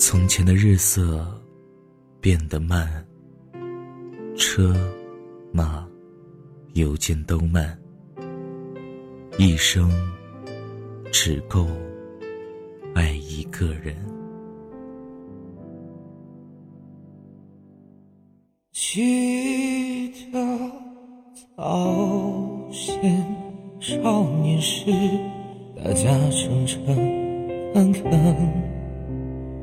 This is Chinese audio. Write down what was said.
从前的日色变得慢，车马邮件都慢，一生只够爱一个人。记得早先少年时，大家诚诚恳恳。